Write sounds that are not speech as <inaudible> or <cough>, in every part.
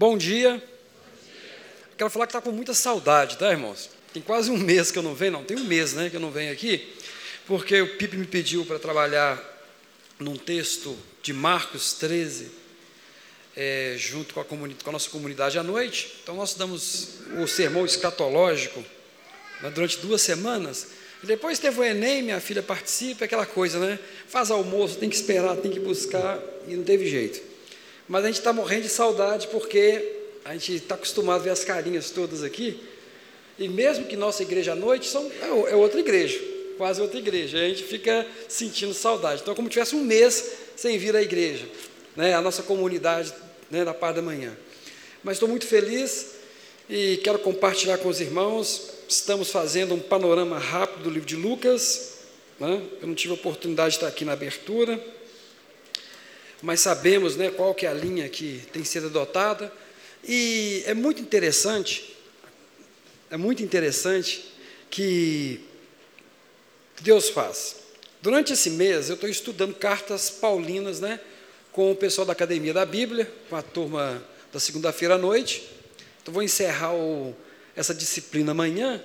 Bom dia. Quero falar que está com muita saudade, tá, irmãos? Tem quase um mês que eu não venho, não, tem um mês, né, que eu não venho aqui, porque o Pipe me pediu para trabalhar num texto de Marcos 13, é, junto com a, com a, nossa comunidade à noite. Então, nós damos o sermão escatológico né, durante duas semanas. E depois teve o Enem, minha filha participa, aquela coisa, né? Faz almoço, tem que esperar, tem que buscar, e não teve jeito. Mas a gente está morrendo de saudade porque a gente está acostumado a ver as carinhas todas aqui, e mesmo que nossa igreja à noite são, é, é outra igreja, quase outra igreja, a gente fica sentindo saudade. Então, é como tivesse um mês sem vir à igreja, né, a nossa comunidade né, na parte da manhã. Mas estou muito feliz e quero compartilhar com os irmãos. Estamos fazendo um panorama rápido do livro de Lucas. Né? Eu não tive a oportunidade de estar aqui na abertura, mas sabemos né, qual que é a linha que tem sido adotada. E é muito interessante, é muito interessante que Deus faz. Durante esse mês eu estou estudando cartas paulinas, né, com o pessoal da Academia da Bíblia, com a turma da segunda-feira à noite. Então vou encerrar o, essa disciplina amanhã.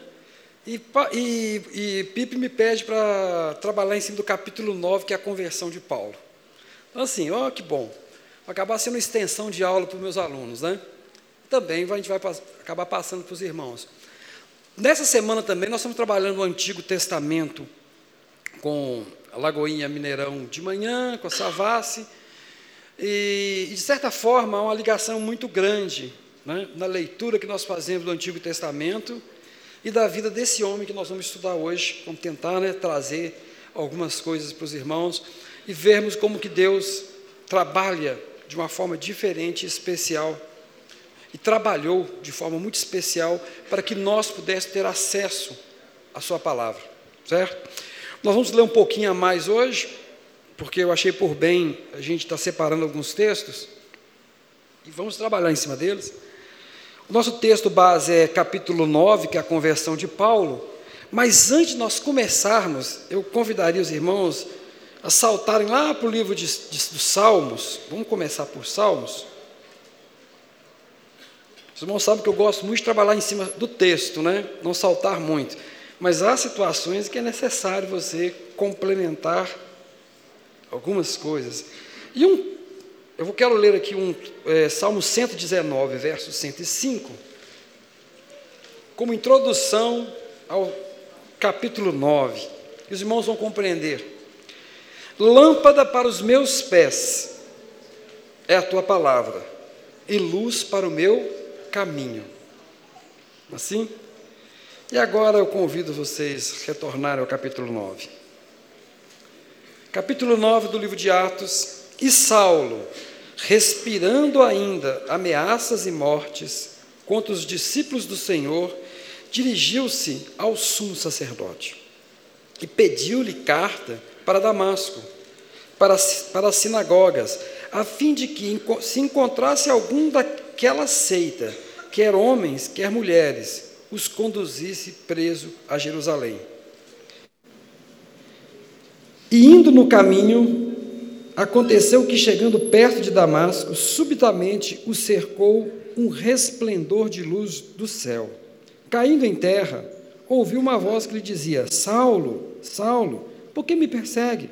E, e, e Pipe me pede para trabalhar em cima do capítulo 9, que é a conversão de Paulo. Então, assim, ó, que bom. Vai acabar sendo uma extensão de aula para os meus alunos, né? também a gente vai acabar passando para os irmãos. Nessa semana também nós estamos trabalhando o Antigo Testamento com Lagoinha Mineirão de manhã, com a Savassi, e, de certa forma há uma ligação muito grande né, na leitura que nós fazemos do Antigo Testamento e da vida desse homem que nós vamos estudar hoje. Vamos tentar né, trazer algumas coisas para os irmãos e vermos como que Deus trabalha de uma forma diferente e especial e trabalhou de forma muito especial para que nós pudéssemos ter acesso à Sua palavra, certo? Nós vamos ler um pouquinho a mais hoje, porque eu achei por bem a gente estar tá separando alguns textos e vamos trabalhar em cima deles. O nosso texto base é capítulo 9, que é a conversão de Paulo, mas antes de nós começarmos, eu convidaria os irmãos a saltarem lá para o livro de, de, dos Salmos, vamos começar por Salmos. Os irmãos sabem que eu gosto muito de trabalhar em cima do texto, né? não saltar muito. Mas há situações que é necessário você complementar algumas coisas. E um, eu quero ler aqui um é, Salmo 119, verso 105, como introdução ao capítulo 9. E os irmãos vão compreender. Lâmpada para os meus pés é a tua palavra, e luz para o meu caminho. Assim? E agora eu convido vocês a retornarem ao capítulo 9. Capítulo 9 do livro de Atos. E Saulo, respirando ainda ameaças e mortes contra os discípulos do Senhor, dirigiu-se ao sumo sacerdote e pediu-lhe carta para Damasco, para, para as sinagogas, a fim de que se encontrasse algum daquela seita quer homens, quer mulheres, os conduzisse preso a Jerusalém. E indo no caminho, aconteceu que, chegando perto de Damasco, subitamente o cercou um resplendor de luz do céu. Caindo em terra, ouviu uma voz que lhe dizia: Saulo, Saulo, por que me persegue?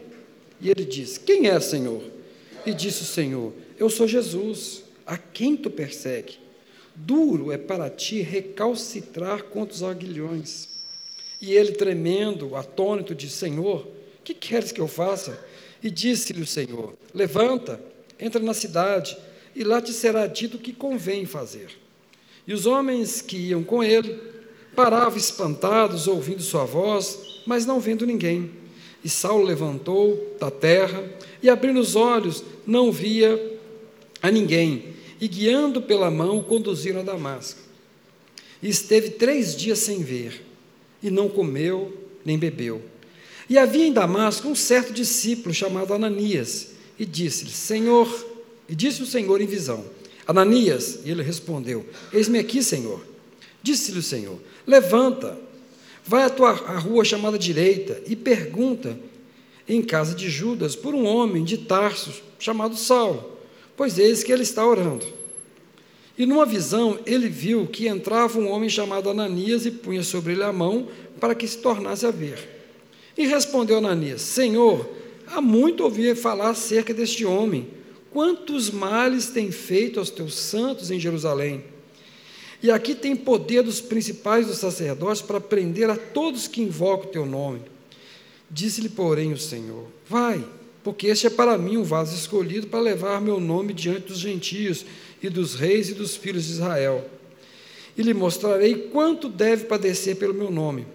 E ele disse: Quem é, Senhor? E disse o Senhor: Eu sou Jesus, a quem tu persegue? Duro é para ti recalcitrar contra os aguilhões. E ele, tremendo, atônito, disse: Senhor, que queres que eu faça? E disse-lhe o Senhor: Levanta, entra na cidade, e lá te será dito o que convém fazer. E os homens que iam com ele paravam espantados, ouvindo sua voz, mas não vendo ninguém. E Saulo levantou da terra e, abrindo os olhos, não via a ninguém e, guiando pela mão, o conduziram a Damasco. E esteve três dias sem ver, e não comeu nem bebeu. E havia em Damasco um certo discípulo chamado Ananias, e disse-lhe: Senhor, e disse o Senhor em visão: Ananias, e ele respondeu: Eis-me aqui, Senhor. Disse-lhe o Senhor: Levanta, vai à tua à rua chamada direita e pergunta em casa de Judas por um homem de Tarsos chamado Saulo pois eis que ele está orando. E numa visão, ele viu que entrava um homem chamado Ananias e punha sobre ele a mão para que se tornasse a ver. E respondeu Ananias: Senhor, há muito ouvi falar acerca deste homem. Quantos males tem feito aos teus santos em Jerusalém? E aqui tem poder dos principais dos sacerdotes para prender a todos que invocam o teu nome. Disse-lhe, porém, o Senhor: Vai, porque este é para mim um vaso escolhido para levar meu nome diante dos gentios e dos reis e dos filhos de Israel. E lhe mostrarei quanto deve padecer pelo meu nome.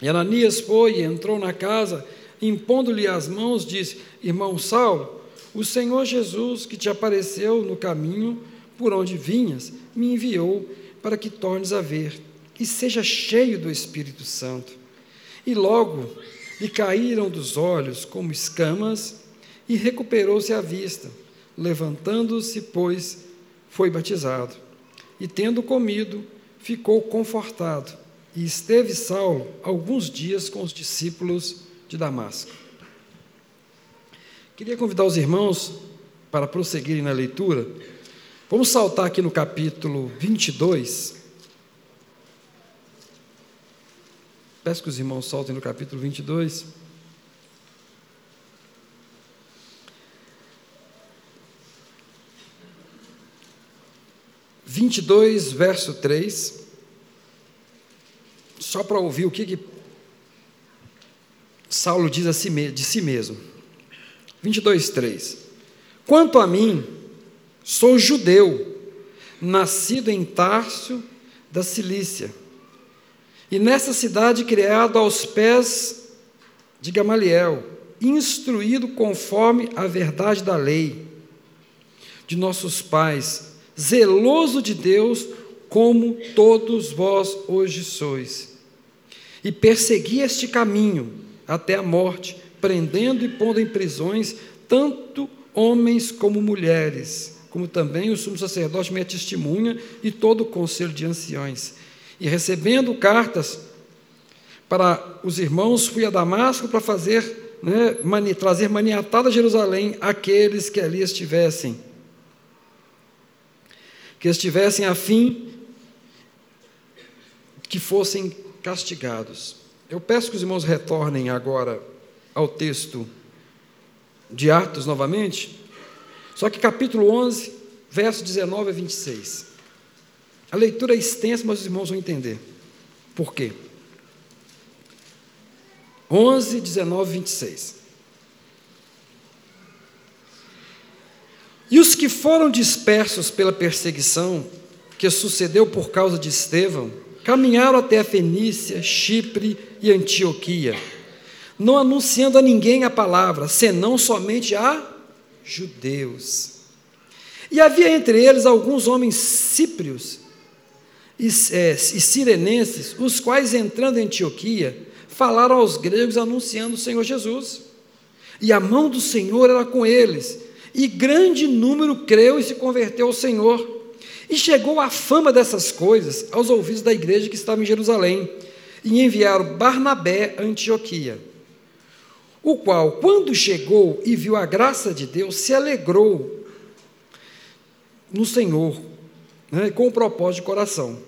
E Ananias foi e entrou na casa, impondo-lhe as mãos, disse: Irmão Saulo, o Senhor Jesus, que te apareceu no caminho por onde vinhas, me enviou para que tornes a ver e seja cheio do Espírito Santo. E logo lhe caíram dos olhos como escamas e recuperou-se a vista. Levantando-se, pois, foi batizado. E tendo comido, ficou confortado. E esteve Saulo alguns dias com os discípulos de Damasco. Queria convidar os irmãos para prosseguirem na leitura. Vamos saltar aqui no capítulo 22. Peço que os irmãos saltem no capítulo 22. 22, verso 3, só para ouvir o que, que Saulo diz si, de si mesmo. 22, 3. Quanto a mim, sou judeu, nascido em Tarso da Cilícia, e nessa cidade criado aos pés de Gamaliel, instruído conforme a verdade da lei de nossos pais, zeloso de Deus, como todos vós hoje sois. E persegui este caminho até a morte, prendendo e pondo em prisões tanto homens como mulheres, como também o sumo sacerdote minha testemunha e todo o conselho de anciões. E recebendo cartas para os irmãos, fui a Damasco para fazer, né, mani, trazer maniatada a Jerusalém aqueles que ali estivessem que estivessem a fim que fossem castigados. Eu peço que os irmãos retornem agora ao texto de Atos novamente, só que capítulo 11, verso 19 a 26. A leitura é extensa, mas os irmãos vão entender. Por quê? 11, 19 26. E os que foram dispersos pela perseguição que sucedeu por causa de Estevão, caminharam até a Fenícia, Chipre e Antioquia, não anunciando a ninguém a palavra, senão somente a judeus. E havia entre eles alguns homens cíprios e, é, e sirenenses, os quais, entrando em Antioquia, falaram aos gregos anunciando o Senhor Jesus. E a mão do Senhor era com eles e grande número creu e se converteu ao Senhor. E chegou a fama dessas coisas aos ouvidos da igreja que estava em Jerusalém, e enviaram Barnabé a Antioquia. O qual, quando chegou e viu a graça de Deus, se alegrou no Senhor, né, com o propósito de coração.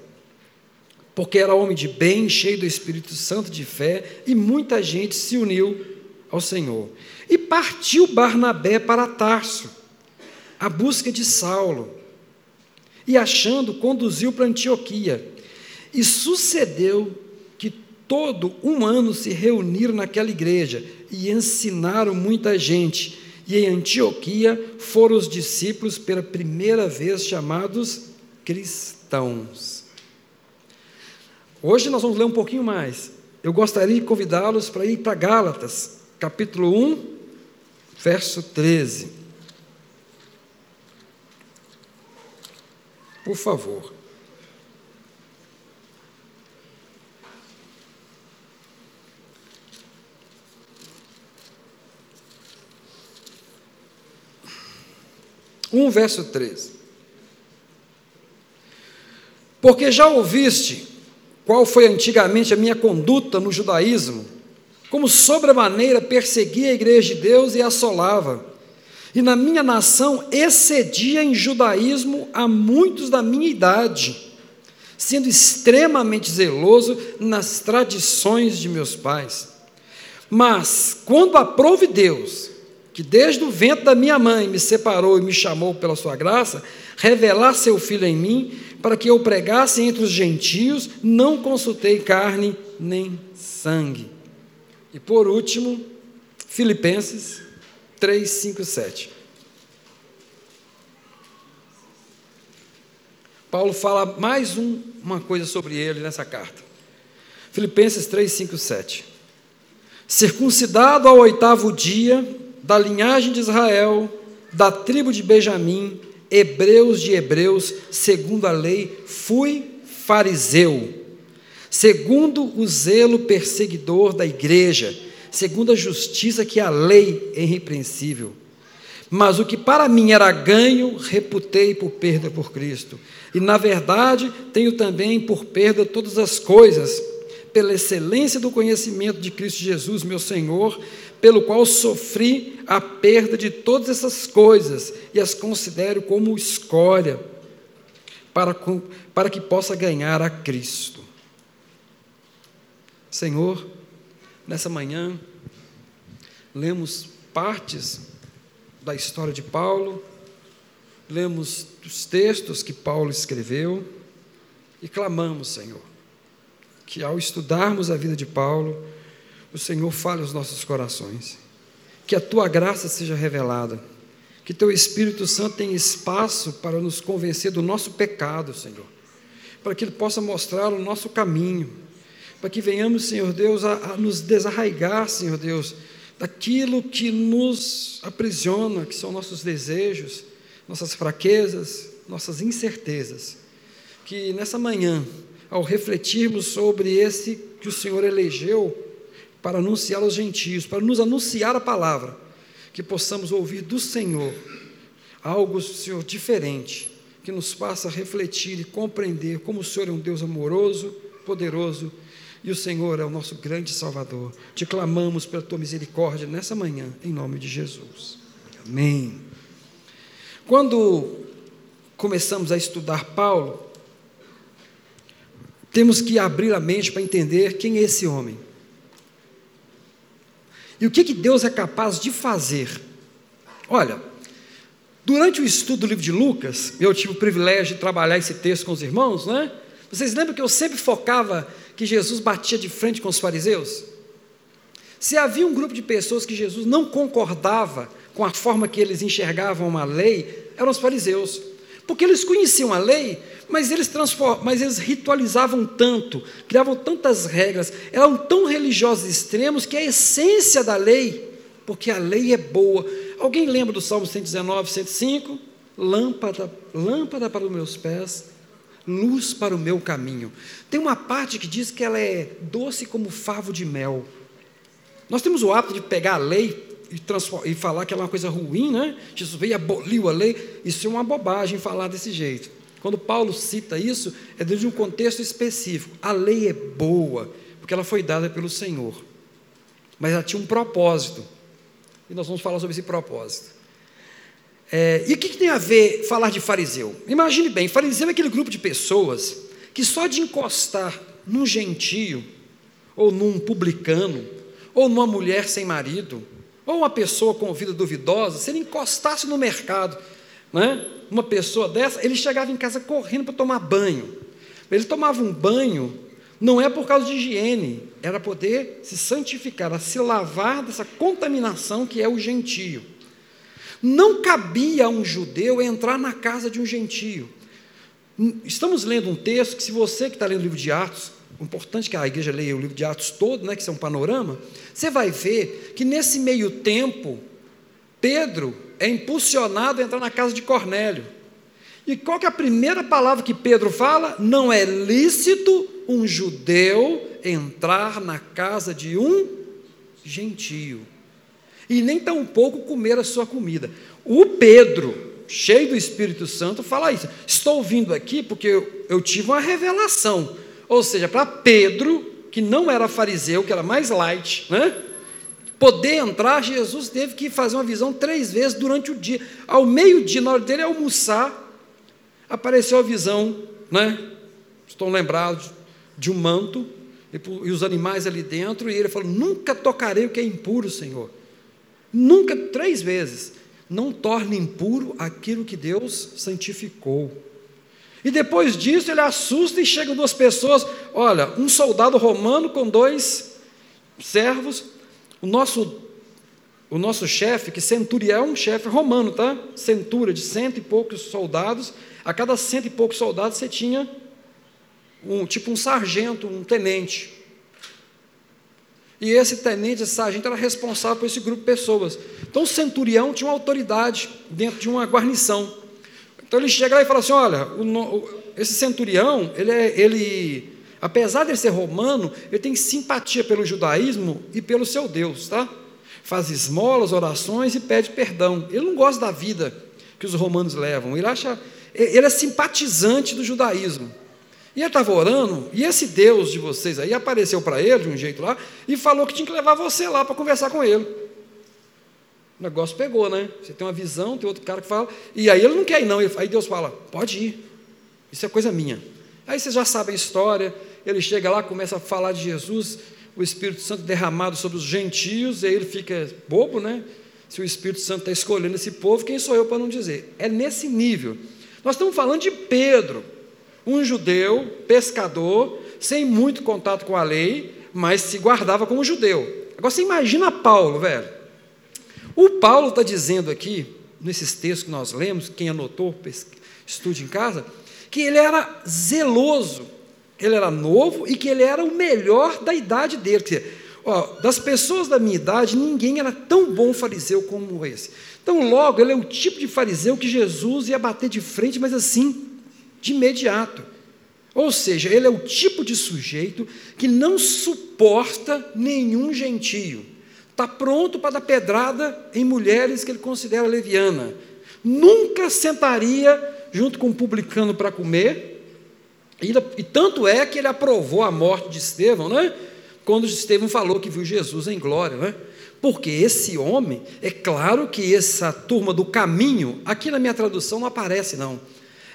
Porque era homem de bem, cheio do Espírito Santo de fé, e muita gente se uniu ao Senhor. E partiu Barnabé para Tarso, à busca de Saulo. E achando, conduziu para Antioquia. E sucedeu todo um ano se reuniram naquela igreja e ensinaram muita gente. E em Antioquia foram os discípulos pela primeira vez chamados cristãos. Hoje nós vamos ler um pouquinho mais. Eu gostaria de convidá-los para ir para Gálatas, capítulo 1, verso 13. Por favor. Um verso 13. Porque já ouviste qual foi antigamente a minha conduta no judaísmo como sobremaneira perseguia a igreja de Deus e assolava, e na minha nação excedia em judaísmo a muitos da minha idade, sendo extremamente zeloso nas tradições de meus pais. Mas, quando aprove Deus, que desde o ventre da minha mãe me separou e me chamou pela sua graça, revelar seu filho em mim, para que eu pregasse entre os gentios, não consultei carne nem sangue. E por último, Filipenses 3, 5, 7. Paulo fala mais um, uma coisa sobre ele nessa carta. Filipenses 3, 5, 7. Circuncidado ao oitavo dia, da linhagem de Israel, da tribo de Benjamim, hebreus de hebreus, segundo a lei, fui fariseu, segundo o zelo perseguidor da igreja, segundo a justiça que a lei é irrepreensível. Mas o que para mim era ganho, reputei por perda por Cristo. E na verdade, tenho também por perda todas as coisas, pela excelência do conhecimento de Cristo Jesus, meu Senhor, pelo qual sofri a perda de todas essas coisas e as considero como escória, para, para que possa ganhar a Cristo. Senhor, nessa manhã, lemos partes da história de Paulo, lemos os textos que Paulo escreveu e clamamos, Senhor, que ao estudarmos a vida de Paulo, o Senhor fale aos nossos corações, que a tua graça seja revelada, que teu Espírito Santo tenha espaço para nos convencer do nosso pecado, Senhor, para que ele possa mostrar o nosso caminho, para que venhamos, Senhor Deus, a, a nos desarraigar, Senhor Deus, daquilo que nos aprisiona, que são nossos desejos, nossas fraquezas, nossas incertezas. Que nessa manhã, ao refletirmos sobre esse que o Senhor elegeu para anunciar aos gentios, para nos anunciar a palavra, que possamos ouvir do Senhor algo, Senhor, diferente, que nos faça refletir e compreender como o Senhor é um Deus amoroso, poderoso e o Senhor é o nosso grande Salvador. Te clamamos pela tua misericórdia nessa manhã, em nome de Jesus. Amém. Quando começamos a estudar Paulo, temos que abrir a mente para entender quem é esse homem. E o que, que Deus é capaz de fazer? Olha, durante o estudo do livro de Lucas, eu tive o privilégio de trabalhar esse texto com os irmãos, né? Vocês lembram que eu sempre focava que Jesus batia de frente com os fariseus? Se havia um grupo de pessoas que Jesus não concordava com a forma que eles enxergavam a lei, eram os fariseus. Porque eles conheciam a lei, mas eles, mas eles ritualizavam tanto, criavam tantas regras, eram tão religiosos extremos que a essência da lei, porque a lei é boa. Alguém lembra do Salmo 119, 105? Lâmpada, lâmpada para os meus pés, luz para o meu caminho. Tem uma parte que diz que ela é doce como favo de mel. Nós temos o hábito de pegar a lei e, e falar que ela é uma coisa ruim, né? Jesus veio e aboliu a lei. Isso é uma bobagem falar desse jeito. Quando Paulo cita isso, é dentro de um contexto específico. A lei é boa, porque ela foi dada pelo Senhor. Mas ela tinha um propósito. E nós vamos falar sobre esse propósito. É, e o que, que tem a ver falar de fariseu? Imagine bem, fariseu é aquele grupo de pessoas que só de encostar num gentio, ou num publicano, ou numa mulher sem marido, ou uma pessoa com vida duvidosa, se ele encostasse no mercado, né, uma pessoa dessa, ele chegava em casa correndo para tomar banho. Ele tomava um banho, não é por causa de higiene, era poder se santificar, se lavar dessa contaminação que é o gentio. Não cabia a um judeu entrar na casa de um gentio. Estamos lendo um texto que, se você que está lendo o livro de Atos, importante que a igreja leia o livro de Atos todo, né, que é um panorama, você vai ver que nesse meio tempo, Pedro é impulsionado a entrar na casa de Cornélio. E qual que é a primeira palavra que Pedro fala? Não é lícito um judeu entrar na casa de um gentio. E nem tampouco comer a sua comida. O Pedro, cheio do Espírito Santo, fala isso. Estou vindo aqui porque eu, eu tive uma revelação ou seja, para Pedro, que não era fariseu, que era mais light, né? poder entrar, Jesus teve que fazer uma visão três vezes durante o dia. Ao meio-dia, na hora dele almoçar, apareceu a visão, né? Estão lembrados de um manto e os animais ali dentro, e ele falou: Nunca tocarei o que é impuro, Senhor. Nunca, três vezes. Não torne impuro aquilo que Deus santificou. E depois disso ele assusta e chegam duas pessoas. Olha, um soldado romano com dois servos. O nosso, o nosso chefe, que centurião, um chefe romano, tá? Centura de cento e poucos soldados. A cada cento e poucos soldados você tinha um tipo um sargento, um tenente. E esse tenente, esse sargento, era responsável por esse grupo de pessoas. Então o centurião tinha uma autoridade dentro de uma guarnição. Então ele chega lá e fala assim: olha, o, esse centurião, ele, é, ele, apesar de ser romano, ele tem simpatia pelo judaísmo e pelo seu Deus, tá? Faz esmolas, orações e pede perdão. Ele não gosta da vida que os romanos levam. Ele acha, ele é simpatizante do judaísmo. E ele estava orando, e esse Deus de vocês aí apareceu para ele de um jeito lá e falou que tinha que levar você lá para conversar com ele. O negócio pegou, né? Você tem uma visão, tem outro cara que fala, e aí ele não quer ir, não. Aí Deus fala: pode ir, isso é coisa minha. Aí vocês já sabem a história, ele chega lá, começa a falar de Jesus, o Espírito Santo derramado sobre os gentios, e aí ele fica bobo, né? Se o Espírito Santo está escolhendo esse povo, quem sou eu para não dizer? É nesse nível. Nós estamos falando de Pedro, um judeu, pescador, sem muito contato com a lei, mas se guardava como judeu. Agora você imagina Paulo, velho. O Paulo está dizendo aqui, nesses textos que nós lemos, quem anotou, estude em casa, que ele era zeloso, ele era novo e que ele era o melhor da idade dele. Quer dizer, ó, das pessoas da minha idade, ninguém era tão bom fariseu como esse. Então, logo, ele é o tipo de fariseu que Jesus ia bater de frente, mas assim, de imediato. Ou seja, ele é o tipo de sujeito que não suporta nenhum gentio. Está pronto para dar pedrada em mulheres que ele considera leviana. Nunca sentaria junto com um publicano para comer. E, tanto é que ele aprovou a morte de Estevão, né? quando Estevão falou que viu Jesus em glória. Né? Porque esse homem, é claro que essa turma do caminho, aqui na minha tradução não aparece, não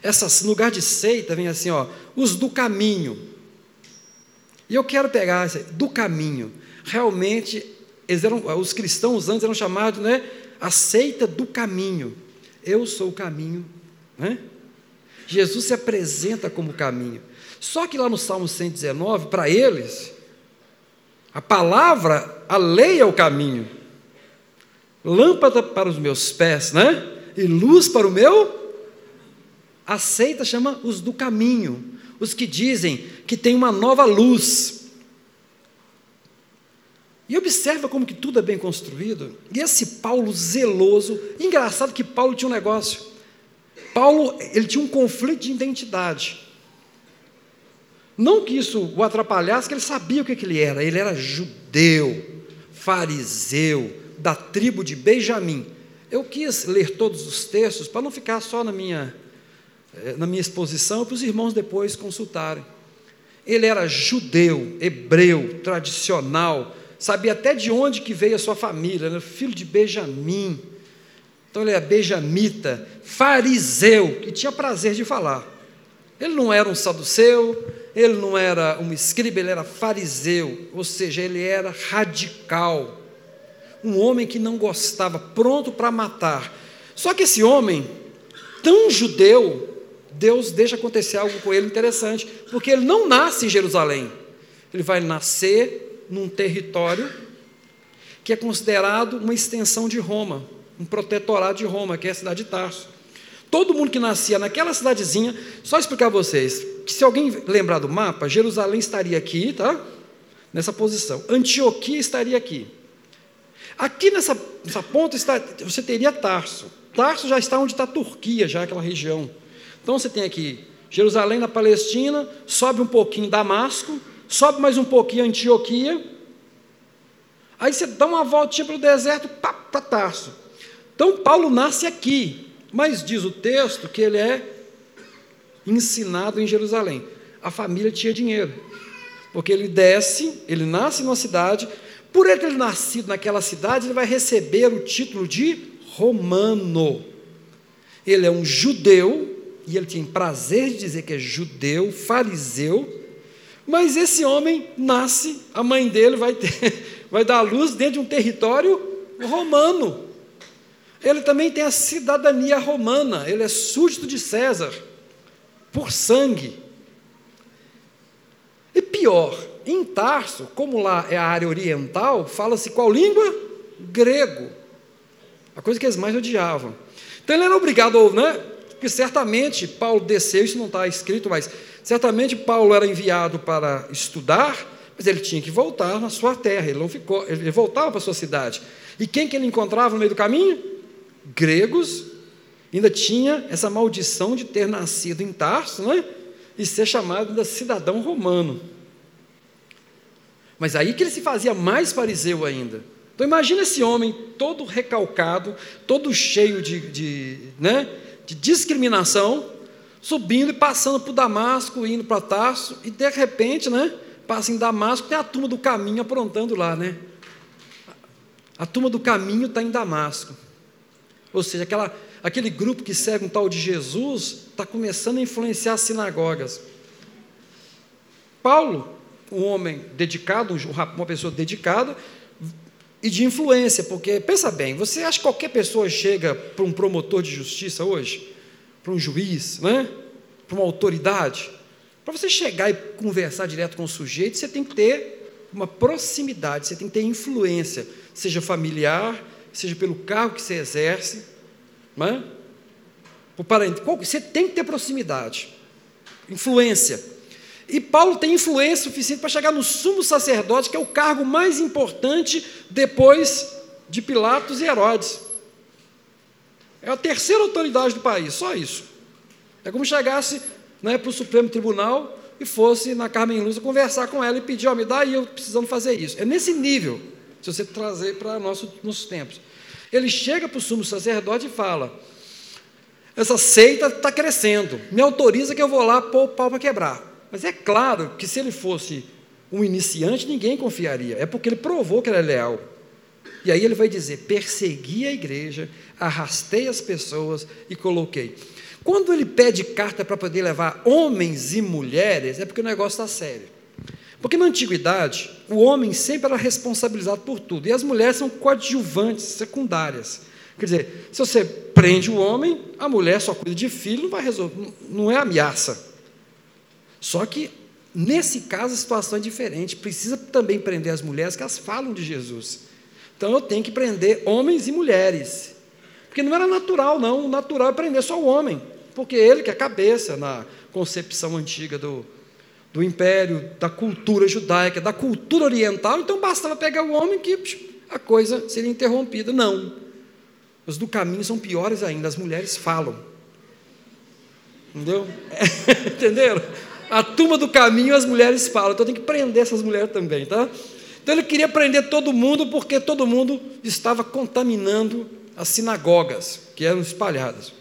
essas, lugar de seita, vem assim, ó, os do caminho. E eu quero pegar do caminho. Realmente, eram, os cristãos antes eram chamados, né, a seita do caminho. Eu sou o caminho, né? Jesus se apresenta como caminho. Só que lá no Salmo 119, para eles, a palavra, a lei é o caminho. Lâmpada para os meus pés, né? E luz para o meu a seita chama os do caminho, os que dizem que tem uma nova luz. E observa como que tudo é bem construído. E esse Paulo zeloso, engraçado que Paulo tinha um negócio. Paulo, ele tinha um conflito de identidade. Não que isso o atrapalhasse, que ele sabia o que, que ele era. Ele era judeu, fariseu, da tribo de Benjamim. Eu quis ler todos os textos para não ficar só na minha eh, na minha exposição para os irmãos depois consultarem. Ele era judeu, hebreu, tradicional, sabia até de onde que veio a sua família, era filho de Benjamim. Então ele é benjamita, fariseu, que tinha prazer de falar. Ele não era um saduceu, ele não era um escriba, ele era fariseu, ou seja, ele era radical. Um homem que não gostava, pronto para matar. Só que esse homem, tão judeu, Deus deixa acontecer algo com ele interessante, porque ele não nasce em Jerusalém. Ele vai nascer num território que é considerado uma extensão de Roma, um protetorado de Roma, que é a cidade de Tarso. Todo mundo que nascia naquela cidadezinha, só explicar a vocês, que se alguém lembrar do mapa, Jerusalém estaria aqui, tá? Nessa posição. Antioquia estaria aqui. Aqui nessa, nessa ponta está, você teria Tarso. Tarso já está onde está a Turquia, já aquela região. Então você tem aqui Jerusalém na Palestina, sobe um pouquinho Damasco, sobe mais um pouquinho Antioquia. Aí você dá uma voltinha pelo deserto para Tarso. Então Paulo nasce aqui, mas diz o texto que ele é ensinado em Jerusalém. A família tinha dinheiro, porque ele desce, ele nasce numa cidade, Por ele ter nascido naquela cidade, ele vai receber o título de romano. Ele é um judeu, e ele tem prazer de dizer que é judeu, fariseu, mas esse homem nasce, a mãe dele vai, ter, <laughs> vai dar à luz dentro de um território romano. Ele também tem a cidadania romana, ele é súdito de César, por sangue. E pior, em Tarso, como lá é a área oriental, fala-se qual língua? Grego. A coisa que eles mais odiavam. Então ele era obrigado, né? Porque certamente Paulo desceu, isso não está escrito, mas certamente Paulo era enviado para estudar, mas ele tinha que voltar na sua terra, ele não ficou, ele voltava para a sua cidade. E quem que ele encontrava no meio do caminho? Gregos, ainda tinha essa maldição de ter nascido em Tarso, né? E ser chamado de cidadão romano. Mas aí que ele se fazia mais fariseu ainda. Então imagina esse homem todo recalcado, todo cheio de, de, né, de discriminação, subindo e passando por Damasco, indo para Tarso, e de repente, né, passa em Damasco, tem a turma do caminho aprontando lá, né? A turma do caminho está em Damasco. Ou seja, aquela, aquele grupo que segue um tal de Jesus está começando a influenciar as sinagogas. Paulo um homem dedicado, uma pessoa dedicada e de influência, porque pensa bem, você acha que qualquer pessoa chega para um promotor de justiça hoje, para um juiz, né? para uma autoridade? Para você chegar e conversar direto com o sujeito, você tem que ter uma proximidade, você tem que ter influência, seja familiar, seja pelo cargo que você exerce, né? Você tem que ter proximidade, influência. E Paulo tem influência suficiente para chegar no sumo sacerdote, que é o cargo mais importante depois de Pilatos e Herodes. É a terceira autoridade do país, só isso. É como chegasse né, para o Supremo Tribunal e fosse na Carmen Lúcia conversar com ela e pedir, ó, me dá aí, eu precisando fazer isso. É nesse nível, se você trazer para nosso, nossos tempos. Ele chega para o sumo sacerdote e fala: essa seita está crescendo, me autoriza que eu vou lá pôr o pau para quebrar. Mas é claro que se ele fosse um iniciante, ninguém confiaria. É porque ele provou que era leal. E aí ele vai dizer: persegui a igreja, arrastei as pessoas e coloquei. Quando ele pede carta para poder levar homens e mulheres, é porque o negócio está sério. Porque na antiguidade, o homem sempre era responsabilizado por tudo, e as mulheres são coadjuvantes, secundárias. Quer dizer, se você prende o homem, a mulher só cuida de filho, não vai resolver, não é ameaça. Só que, nesse caso, a situação é diferente. Precisa também prender as mulheres que elas falam de Jesus. Então, eu tenho que prender homens e mulheres. Porque não era natural, não. O natural é prender só o homem. Porque ele que é cabeça na concepção antiga do, do império, da cultura judaica, da cultura oriental. Então, bastava pegar o homem que a coisa seria interrompida. Não. Os do caminho são piores ainda. As mulheres falam. Entendeu? <laughs> Entenderam? a turma do caminho, as mulheres falam. Então tem que prender essas mulheres também, tá? Então ele queria prender todo mundo porque todo mundo estava contaminando as sinagogas que eram espalhadas.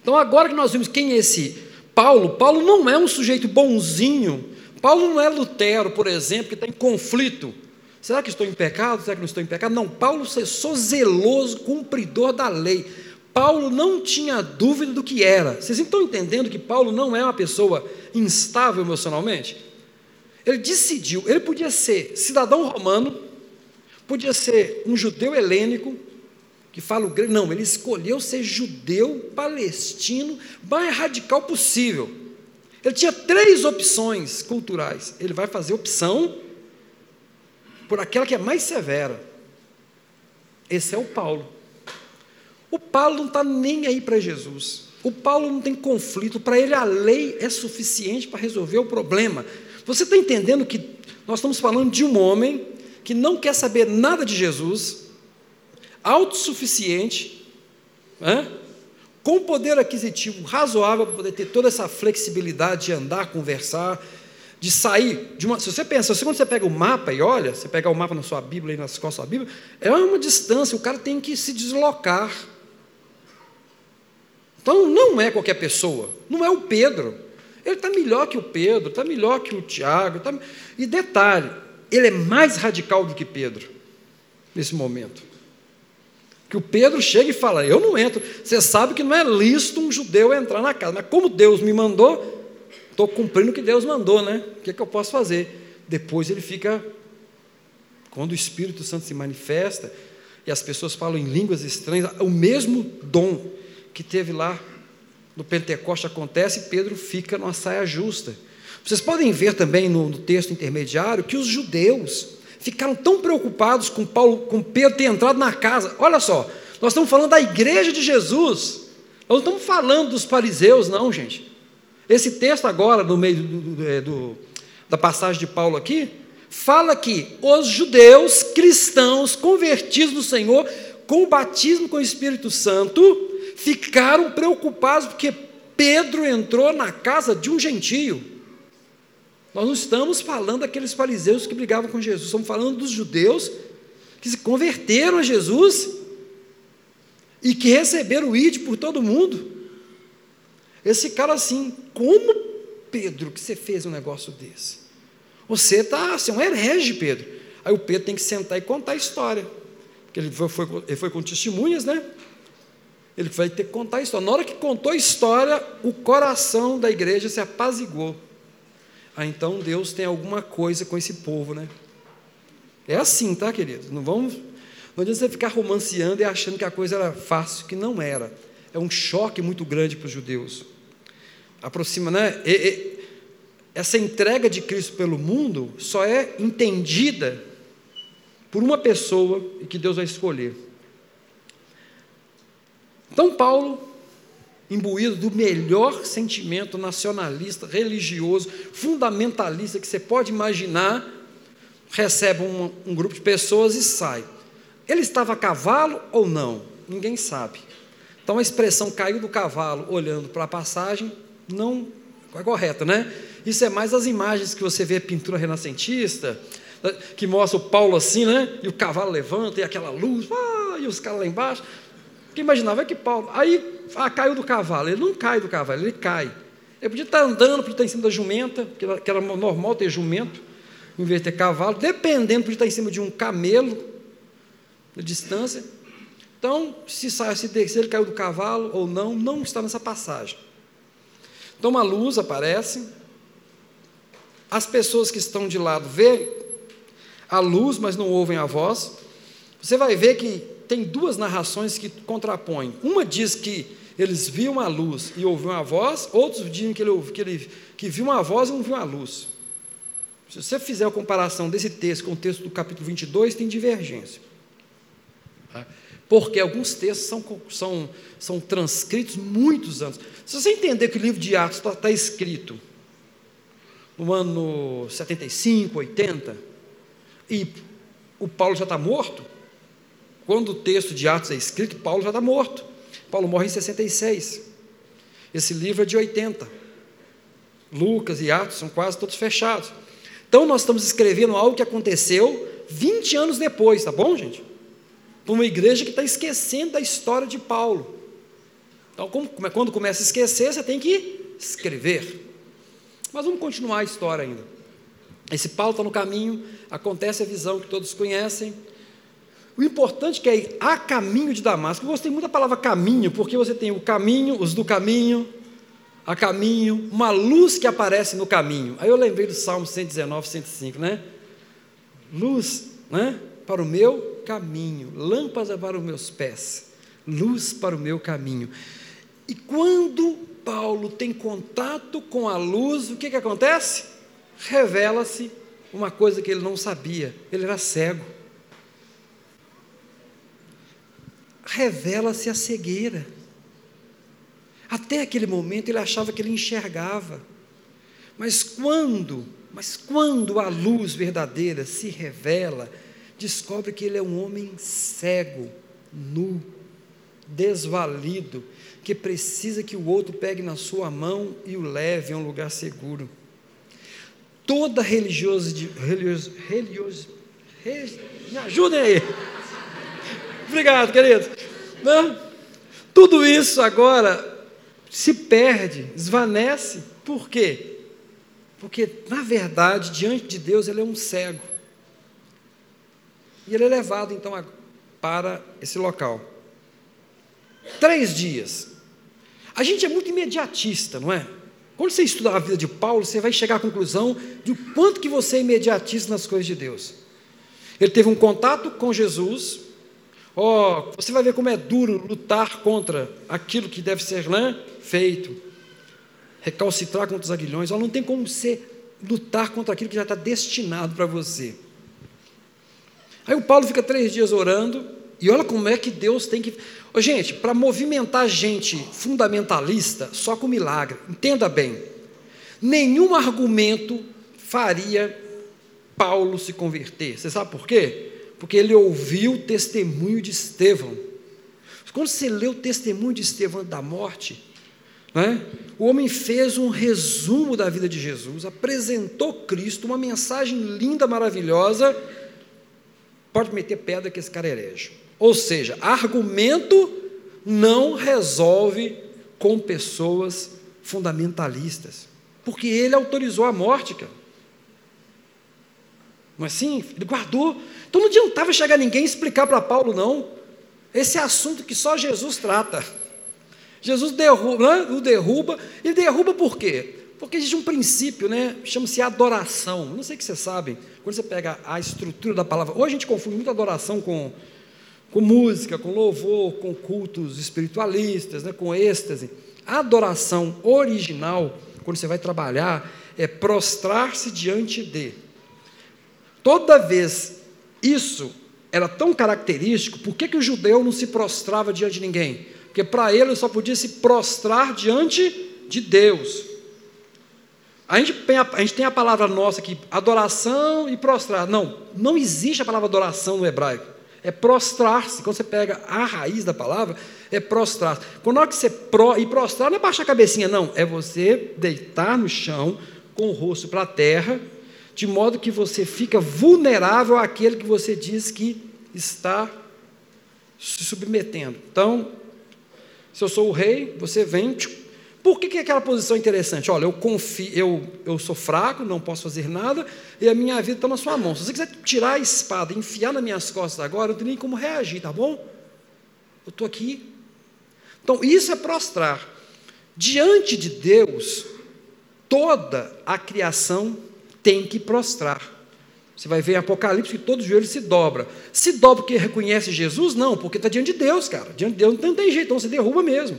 Então agora que nós vimos quem é esse Paulo, Paulo não é um sujeito bonzinho. Paulo não é Lutero, por exemplo, que está em conflito. Será que estou em pecado? Será que não estou em pecado? Não, Paulo é sou zeloso, cumpridor da lei. Paulo não tinha dúvida do que era. Vocês estão entendendo que Paulo não é uma pessoa instável emocionalmente? Ele decidiu, ele podia ser cidadão romano, podia ser um judeu helênico, que fala o grego, não, ele escolheu ser judeu palestino, mais radical possível. Ele tinha três opções culturais. Ele vai fazer opção por aquela que é mais severa. Esse é o Paulo. O Paulo não está nem aí para Jesus. O Paulo não tem conflito, para ele a lei é suficiente para resolver o problema. Você está entendendo que nós estamos falando de um homem que não quer saber nada de Jesus, autossuficiente, com poder aquisitivo razoável para poder ter toda essa flexibilidade de andar, conversar, de sair de uma. Se você pensa, se quando você pega o mapa e olha, você pega o mapa na sua Bíblia e nas costas da sua Bíblia, é uma distância, o cara tem que se deslocar então não é qualquer pessoa, não é o Pedro. Ele está melhor que o Pedro, está melhor que o Tiago. Tá... E detalhe, ele é mais radical do que Pedro, nesse momento. Que o Pedro chega e fala: Eu não entro. Você sabe que não é lícito um judeu entrar na casa, mas como Deus me mandou, estou cumprindo o que Deus mandou, né? O que, é que eu posso fazer? Depois ele fica, quando o Espírito Santo se manifesta e as pessoas falam em línguas estranhas, o mesmo dom que teve lá no Pentecoste acontece e Pedro fica numa saia justa. Vocês podem ver também no, no texto intermediário que os judeus ficaram tão preocupados com Paulo, com Pedro ter entrado na casa. Olha só, nós estamos falando da igreja de Jesus. Nós não estamos falando dos fariseus, não, gente. Esse texto agora, no meio do, do, é, da passagem de Paulo aqui, fala que os judeus cristãos convertidos no Senhor, com o batismo com o Espírito Santo, ficaram preocupados porque Pedro entrou na casa de um gentio. Nós não estamos falando daqueles fariseus que brigavam com Jesus, estamos falando dos judeus que se converteram a Jesus e que receberam o ID por todo mundo. Esse cara assim, como Pedro que você fez um negócio desse? Você está, você é um herege, Pedro. Aí o Pedro tem que sentar e contar a história. Porque ele foi, foi, ele foi com testemunhas, né? Ele vai ter que contar a história. Na hora que contou a história, o coração da igreja se apaziguou ah, então Deus tem alguma coisa com esse povo, né? É assim, tá, queridos? Não vamos. Não adianta você ficar romanceando e achando que a coisa era fácil, que não era. É um choque muito grande para os judeus. Aproxima, né? E, e, essa entrega de Cristo pelo mundo só é entendida por uma pessoa e que Deus vai escolher. Então, Paulo imbuído do melhor sentimento nacionalista, religioso, fundamentalista que você pode imaginar, recebe um, um, grupo de pessoas e sai. Ele estava a cavalo ou não? Ninguém sabe. Então a expressão caiu do cavalo olhando para a passagem não é correta, né? Isso é mais as imagens que você vê pintura renascentista, né, que mostra o Paulo assim, né? E o cavalo levanta e aquela luz, ah, e os caras lá embaixo. Porque imaginava é que Paulo. Aí ah, caiu do cavalo. Ele não cai do cavalo, ele cai. Ele podia estar andando, podia estar em cima da jumenta, que era normal ter jumento, em vez de ter cavalo, dependendo, podia estar em cima de um camelo, na distância. Então, se, se, ele caiu do cavalo ou não, não está nessa passagem. Então, uma luz aparece, as pessoas que estão de lado veem a luz, mas não ouvem a voz. Você vai ver que tem duas narrações que contrapõem. Uma diz que eles viam a luz e ouviam a voz, outros dizem que ele, que ele que viu uma voz e não viu a luz. Se você fizer a comparação desse texto com o texto do capítulo 22, tem divergência. Tá? Porque alguns textos são, são, são transcritos muitos anos. Se você entender que o livro de Atos está, está escrito no ano 75, 80, e o Paulo já está morto, quando o texto de Atos é escrito, Paulo já está morto. Paulo morre em 66. Esse livro é de 80. Lucas e Atos são quase todos fechados. Então nós estamos escrevendo algo que aconteceu 20 anos depois, tá bom, gente? Para uma igreja que está esquecendo da história de Paulo. Então, quando começa a esquecer, você tem que escrever. Mas vamos continuar a história ainda. Esse Paulo está no caminho, acontece a visão que todos conhecem, o importante é é a caminho de Damasco. Eu gostei muito da palavra caminho, porque você tem o caminho, os do caminho, a caminho, uma luz que aparece no caminho. Aí eu lembrei do Salmo 119, 105, né? Luz, né? Para o meu caminho, lâmpada para os meus pés, luz para o meu caminho. E quando Paulo tem contato com a luz, o que, que acontece? Revela-se uma coisa que ele não sabia: ele era cego. Revela-se a cegueira. Até aquele momento ele achava que ele enxergava. Mas quando, mas quando a luz verdadeira se revela, descobre que ele é um homem cego, nu, desvalido, que precisa que o outro pegue na sua mão e o leve a um lugar seguro. Toda religiosidade, me ajudem aí. Obrigado, querido. Não? Tudo isso agora se perde, desvanece. Por quê? Porque, na verdade, diante de Deus, ele é um cego. E ele é levado então para esse local. Três dias. A gente é muito imediatista, não é? Quando você estuda a vida de Paulo, você vai chegar à conclusão de quanto que você é imediatista nas coisas de Deus. Ele teve um contato com Jesus. Oh, você vai ver como é duro lutar contra aquilo que deve ser né, feito. Recalcitrar contra os aguilhões. Oh, não tem como você lutar contra aquilo que já está destinado para você. Aí o Paulo fica três dias orando, e olha como é que Deus tem que. Oh, gente, para movimentar gente fundamentalista, só com milagre. Entenda bem. Nenhum argumento faria Paulo se converter. Você sabe por quê? Porque ele ouviu o testemunho de Estevão. Quando você lê o testemunho de Estevão da morte, né, o homem fez um resumo da vida de Jesus, apresentou Cristo, uma mensagem linda, maravilhosa. Pode meter pedra que esse cara é herege. Ou seja, argumento não resolve com pessoas fundamentalistas, porque ele autorizou a morte, cara. Não é assim? Ele guardou. Então não adiantava chegar ninguém e explicar para Paulo, não. Esse é assunto que só Jesus trata. Jesus derruba, né? o derruba, e derruba por quê? Porque existe um princípio, né? Chama-se adoração. Não sei que vocês sabem, quando você pega a estrutura da palavra. Hoje a gente confunde muito adoração com, com música, com louvor, com cultos espiritualistas, né? com êxtase. A adoração original, quando você vai trabalhar, é prostrar-se diante de. Toda vez isso era tão característico, por que, que o judeu não se prostrava diante de ninguém? Porque para ele só podia se prostrar diante de Deus. A gente, tem a, a gente tem a palavra nossa aqui, adoração e prostrar. Não, não existe a palavra adoração no hebraico. É prostrar-se. Quando você pega a raiz da palavra, é prostrar. Quando hora que você pro, e prostrar não é baixar a cabecinha, não. É você deitar no chão, com o rosto para a terra, de modo que você fica vulnerável àquele que você diz que está se submetendo. Então, se eu sou o rei, você vem. Por que, que é aquela posição interessante? Olha, eu confio, eu, eu sou fraco, não posso fazer nada, e a minha vida está na sua mão. Se você quiser tirar a espada e enfiar nas minhas costas agora, eu não tenho nem como reagir, tá bom? Eu estou aqui. Então, isso é prostrar. Diante de Deus, toda a criação tem que prostrar. Você vai ver em Apocalipse que todo joelho se dobra. Se dobra porque reconhece Jesus? Não, porque está diante de Deus, cara. Diante de Deus não tem jeito, então você derruba mesmo.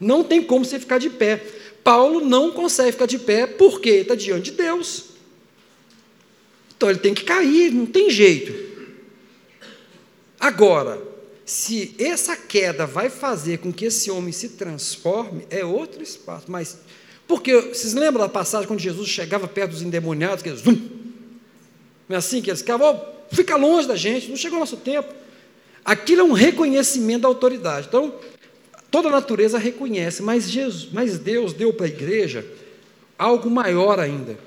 Não tem como você ficar de pé. Paulo não consegue ficar de pé porque está diante de Deus. Então ele tem que cair, não tem jeito. Agora, se essa queda vai fazer com que esse homem se transforme, é outro espaço. Mas porque vocês lembram da passagem quando Jesus chegava perto dos endemoniados, que eles, não é assim que eles ficavam, oh, fica longe da gente, não chegou o nosso tempo. Aquilo é um reconhecimento da autoridade. Então, toda a natureza reconhece, mas, Jesus, mas Deus deu para a igreja algo maior ainda.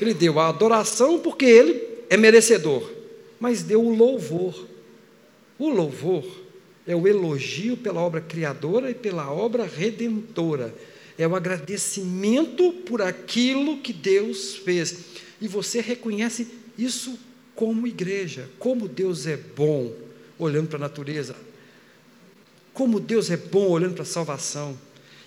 Ele deu a adoração porque ele é merecedor, mas deu o louvor. O louvor é o elogio pela obra criadora e pela obra redentora é o agradecimento por aquilo que Deus fez. E você reconhece isso como igreja, como Deus é bom olhando para a natureza, como Deus é bom olhando para a salvação.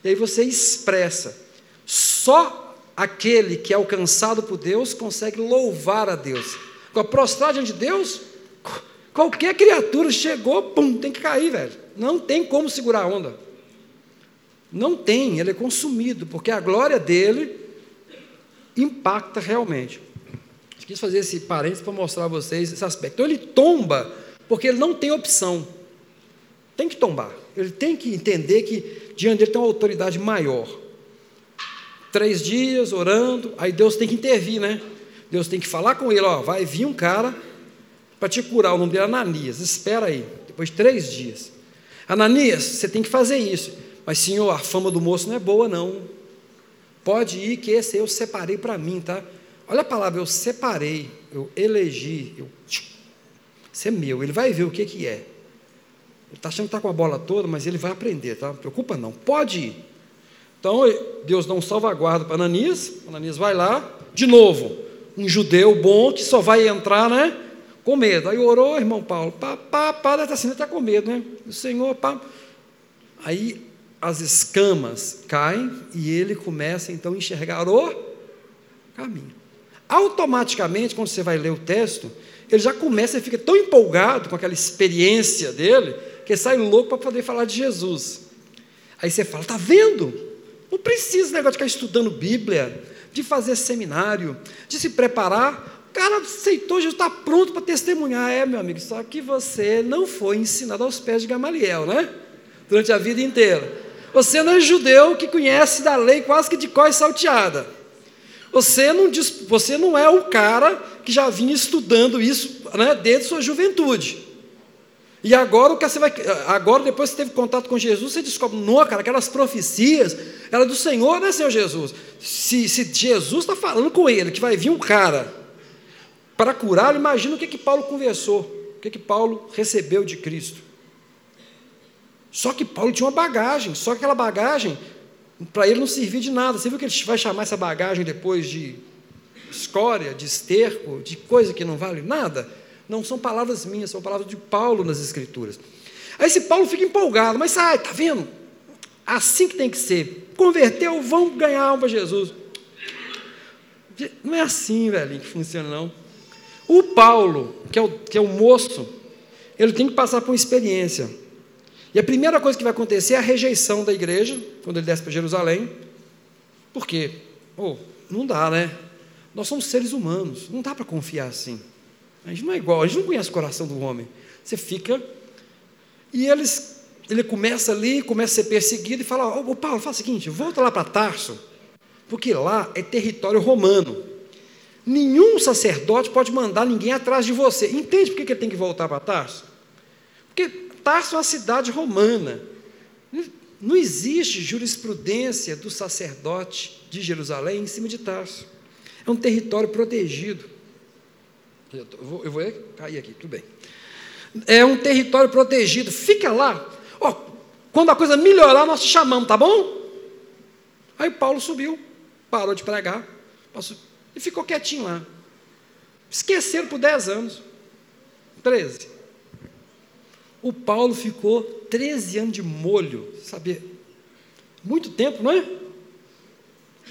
E aí você expressa. Só aquele que é alcançado por Deus consegue louvar a Deus. Com a prostrada de Deus, qualquer criatura chegou, pum, tem que cair, velho. Não tem como segurar a onda. Não tem, ele é consumido, porque a glória dele impacta realmente. Quis fazer esse parênteses para mostrar a vocês esse aspecto. Então ele tomba, porque ele não tem opção. Tem que tombar. Ele tem que entender que diante dele tem uma autoridade maior. Três dias orando, aí Deus tem que intervir, né? Deus tem que falar com ele, ó, vai vir um cara para te curar, o nome dele é Ananias, espera aí, depois de três dias. Ananias, você tem que fazer isso. Mas, senhor, a fama do moço não é boa, não. Pode ir, que esse eu separei para mim, tá? Olha a palavra, eu separei, eu elegi, eu. Isso é meu, ele vai ver o que, que é. Ele está achando que está com a bola toda, mas ele vai aprender, tá? Não preocupa não, pode ir. Então, Deus dá um salvaguarda para Ananias, Ananias vai lá, de novo, um judeu bom que só vai entrar, né? com medo. Aí orou, irmão Paulo, pá, pá, pá, estar assim, está com medo, né? O Senhor, pá. Aí as escamas caem e ele começa então a enxergar o caminho. Automaticamente, quando você vai ler o texto, ele já começa e fica tão empolgado com aquela experiência dele, que sai louco para poder falar de Jesus. Aí você fala, tá vendo? Não precisa negócio de ficar estudando Bíblia, de fazer seminário, de se preparar. O cara aceitou, Jesus está pronto para testemunhar. É, meu amigo, só que você não foi ensinado aos pés de Gamaliel, né? Durante a vida inteira. Você não é judeu que conhece da lei quase que de cor salteada. Você não, diz, você não é o cara que já vinha estudando isso né, desde sua juventude. E agora o que você vai. Agora, depois que você teve contato com Jesus, você descobre, não, cara, aquelas profecias, era do Senhor, né, Senhor Jesus? Se, se Jesus está falando com ele, que vai vir um cara para curá-lo, imagina o que, que Paulo conversou, o que, que Paulo recebeu de Cristo. Só que Paulo tinha uma bagagem, só que aquela bagagem, para ele não servia de nada. Você viu que ele vai chamar essa bagagem depois de escória, de esterco, de coisa que não vale nada? Não são palavras minhas, são palavras de Paulo nas Escrituras. Aí esse Paulo fica empolgado, mas sai, tá vendo? Assim que tem que ser. Converteu, vão ganhar alma para Jesus. Não é assim, velho, que funciona, não. O Paulo, que é o, que é o moço, ele tem que passar por uma experiência. E a primeira coisa que vai acontecer é a rejeição da igreja, quando ele desce para Jerusalém. Por quê? Oh, não dá, né? Nós somos seres humanos, não dá para confiar assim. A gente não é igual, a gente não conhece o coração do homem. Você fica. E eles, ele começa ali, começa a ser perseguido e fala: Ô oh, Paulo, faz o seguinte, volta lá para Tarso, porque lá é território romano. Nenhum sacerdote pode mandar ninguém atrás de você. Entende por que ele tem que voltar para Tarso? Porque Tarso é uma cidade romana. Não existe jurisprudência do sacerdote de Jerusalém em cima de Tarso. É um território protegido. Eu vou, eu vou cair aqui, tudo bem. É um território protegido. Fica lá. Oh, quando a coisa melhorar, nós te chamamos, tá bom? Aí Paulo subiu, parou de pregar, passou, e ficou quietinho lá. Esqueceram por 10 anos. 13. O Paulo ficou 13 anos de molho, sabe? Muito tempo, não é?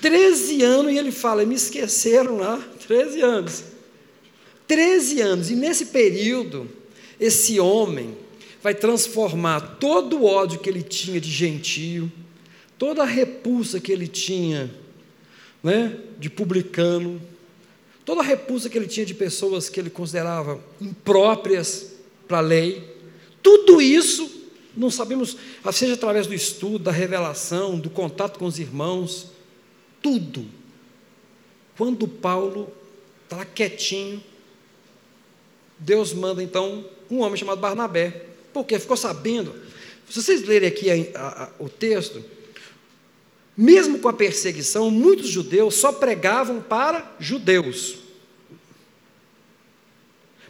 13 anos e ele fala, me esqueceram lá, 13 anos. 13 anos, e nesse período, esse homem vai transformar todo o ódio que ele tinha de gentio, toda a repulsa que ele tinha né, de publicano, toda a repulsa que ele tinha de pessoas que ele considerava impróprias para a lei, tudo isso, não sabemos, seja através do estudo, da revelação, do contato com os irmãos, tudo. Quando Paulo está quietinho, Deus manda então um homem chamado Barnabé. Porque ficou sabendo. Se vocês lerem aqui a, a, a, o texto, mesmo com a perseguição, muitos judeus só pregavam para judeus.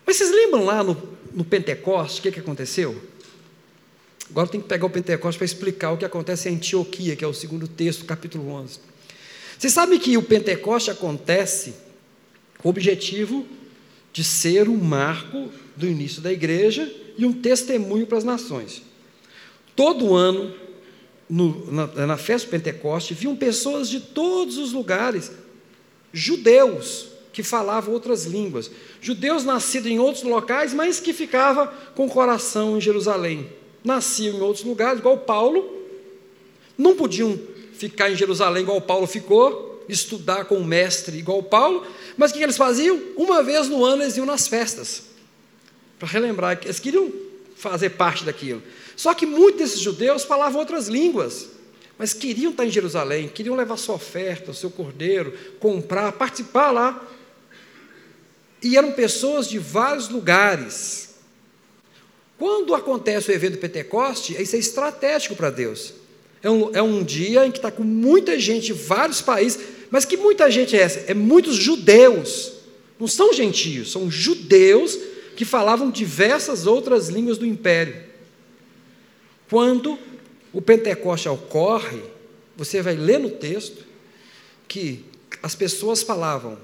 Mas vocês lembram lá no, no Pentecoste, o que, que aconteceu? Agora tem que pegar o Pentecoste para explicar o que acontece em Antioquia, que é o segundo texto, capítulo 11. Vocês sabem que o Pentecoste acontece com o objetivo de ser um marco do início da igreja e um testemunho para as nações. Todo ano, no, na, na festa do Pentecoste, viam pessoas de todos os lugares, judeus, que falavam outras línguas. Judeus nascidos em outros locais, mas que ficavam com o coração em Jerusalém. Nasciam em outros lugares, igual Paulo. Não podiam ficar em Jerusalém igual Paulo ficou, estudar com o mestre igual Paulo, mas o que eles faziam? Uma vez no ano eles iam nas festas, para relembrar, eles queriam fazer parte daquilo. Só que muitos desses judeus falavam outras línguas mas queriam estar em Jerusalém, queriam levar sua oferta, o seu cordeiro, comprar, participar lá e eram pessoas de vários lugares. Quando acontece o evento Pentecoste, isso é estratégico para Deus. É um, é um dia em que está com muita gente de vários países, mas que muita gente é essa? É muitos judeus. Não são gentios, são judeus que falavam diversas outras línguas do império. Quando o Pentecoste ocorre, você vai ler no texto que as pessoas falavam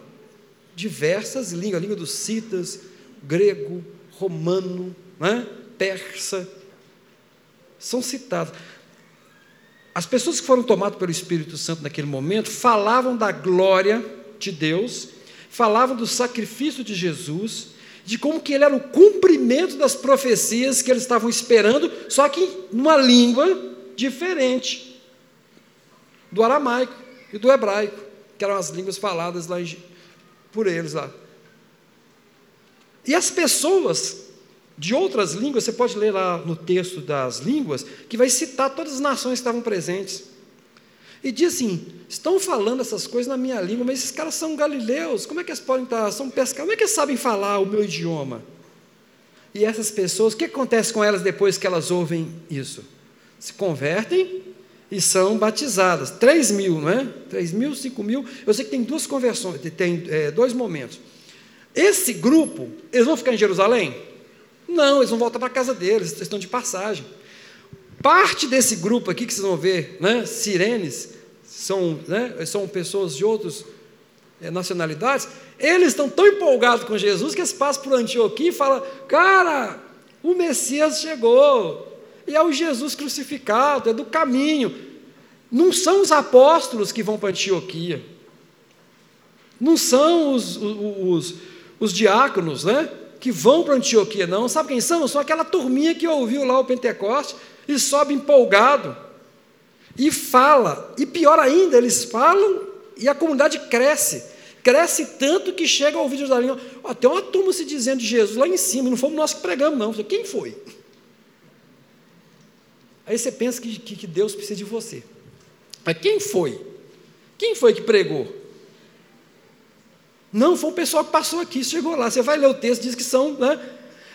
diversas línguas, a língua dos citas, grego, romano, né? persa, são citados. As pessoas que foram tomadas pelo Espírito Santo naquele momento falavam da glória de Deus, falavam do sacrifício de Jesus, de como que ele era o cumprimento das profecias que eles estavam esperando, só que numa língua diferente do aramaico e do hebraico, que eram as línguas faladas lá por eles lá. E as pessoas de outras línguas, você pode ler lá no texto das línguas, que vai citar todas as nações que estavam presentes. E diz assim: estão falando essas coisas na minha língua, mas esses caras são galileus, como é que eles podem estar? São pescadores, como é que eles sabem falar o meu idioma? E essas pessoas, o que acontece com elas depois que elas ouvem isso? Se convertem e são batizadas. 3 mil, não é? 3 mil, 5 mil. Eu sei que tem duas conversões, tem é, dois momentos. Esse grupo, eles vão ficar em Jerusalém? Não, eles vão voltar para a casa deles, eles estão de passagem. Parte desse grupo aqui que vocês vão ver, né, sirenes, são, né, são pessoas de outras é, nacionalidades, eles estão tão empolgados com Jesus que eles passam por Antioquia e falam: Cara, o Messias chegou, e é o Jesus crucificado, é do caminho. Não são os apóstolos que vão para Antioquia, não são os, os, os, os diáconos, né? que vão para Antioquia, não. Sabe quem são? São aquela turminha que ouviu lá o Pentecoste e sobe empolgado e fala. E pior ainda, eles falam e a comunidade cresce. Cresce tanto que chega ao vídeo da. Ó, tem uma turma se dizendo de Jesus lá em cima, não fomos nós que pregamos, não. Quem foi? Aí você pensa que, que Deus precisa de você. Mas quem foi? Quem foi que pregou? Não, foi um pessoal que passou aqui, chegou lá. Você vai ler o texto, diz que são, né?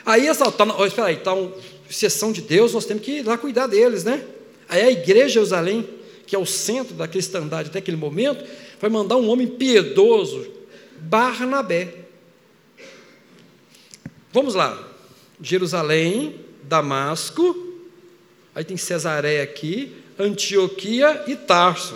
Aí essa, tá, oh, espera aí, está uma exceção de Deus, nós temos que ir lá cuidar deles, né? Aí a igreja de Jerusalém, que é o centro da cristandade até aquele momento, vai mandar um homem piedoso, Barnabé. Vamos lá. Jerusalém, Damasco, aí tem Cesareia aqui, Antioquia e Tarso.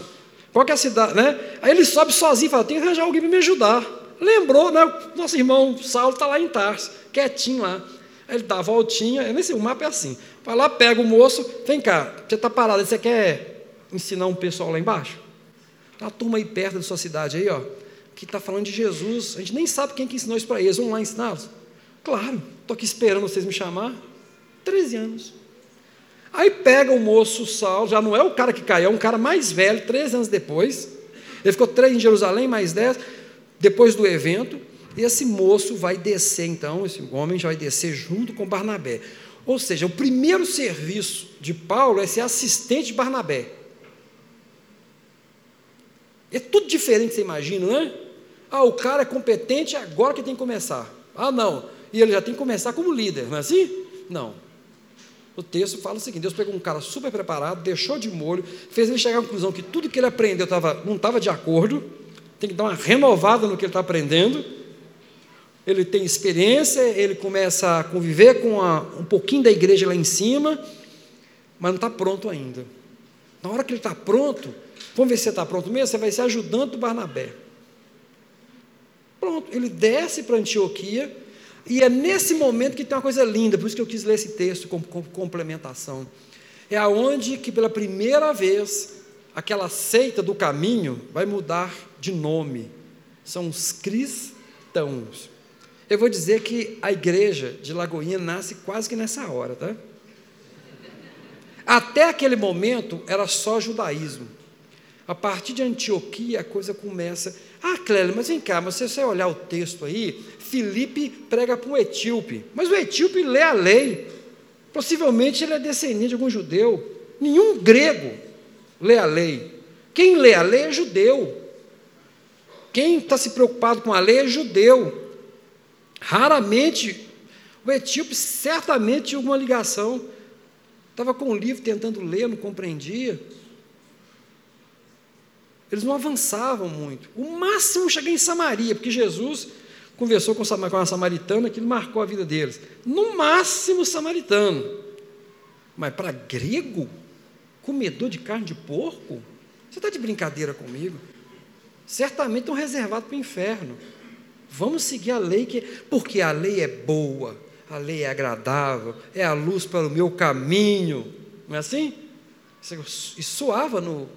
Qual é a cidade, né? Aí ele sobe sozinho e fala: tem que arranjar alguém para me ajudar lembrou, né? Nosso irmão Saulo está lá em Tarso, quietinho lá. Aí ele dá a voltinha, eu nem sei, o mapa é assim. Vai lá, pega o moço, vem cá, você está parado, você quer ensinar um pessoal lá embaixo? Tá uma turma aí perto da sua cidade aí, ó, que está falando de Jesus. A gente nem sabe quem que ensinou isso para eles. Vamos lá ensiná-los? Claro, estou aqui esperando vocês me chamar. 13 anos. Aí pega o moço Saulo, já não é o cara que caiu, é um cara mais velho, 13 anos depois. Ele ficou três em Jerusalém, mais dez. Depois do evento, esse moço vai descer, então, esse homem já vai descer junto com Barnabé. Ou seja, o primeiro serviço de Paulo é ser assistente de Barnabé. É tudo diferente, você imagina, não é? Ah, o cara é competente, agora que tem que começar. Ah, não. E ele já tem que começar como líder, não é assim? Não. O texto fala o seguinte: Deus pegou um cara super preparado, deixou de molho, fez ele chegar à conclusão que tudo que ele aprendeu tava, não estava de acordo, tem que dar uma renovada no que ele está aprendendo. Ele tem experiência, ele começa a conviver com a, um pouquinho da igreja lá em cima, mas não está pronto ainda. Na hora que ele está pronto, vamos ver se você está pronto mesmo, você vai ser ajudante do Barnabé. Pronto, ele desce para Antioquia, e é nesse momento que tem uma coisa linda, por isso que eu quis ler esse texto com, com complementação. É aonde que pela primeira vez aquela seita do caminho vai mudar de nome. São os cristãos. Eu vou dizer que a igreja de Lagoinha nasce quase que nessa hora, tá? Até aquele momento era só judaísmo. A partir de Antioquia a coisa começa. Ah, Clélio, mas vem cá, mas se você olhar o texto aí, Filipe prega para um etíope, mas o etíope lê a lei. Possivelmente ele é descendente de algum judeu. Nenhum grego lê a lei. Quem lê a lei é judeu. Quem está se preocupado com a lei é judeu. Raramente, o etíope certamente tinha alguma ligação. Estava com o livro tentando ler, não compreendia. Eles não avançavam muito. O máximo cheguei em Samaria, porque Jesus conversou com a samaritana que marcou a vida deles. No máximo samaritano. Mas para grego, comedor de carne de porco? Você está de brincadeira comigo? certamente estão reservados para o inferno. Vamos seguir a lei, que, porque a lei é boa, a lei é agradável, é a luz para o meu caminho. Não é assim? Isso soava no,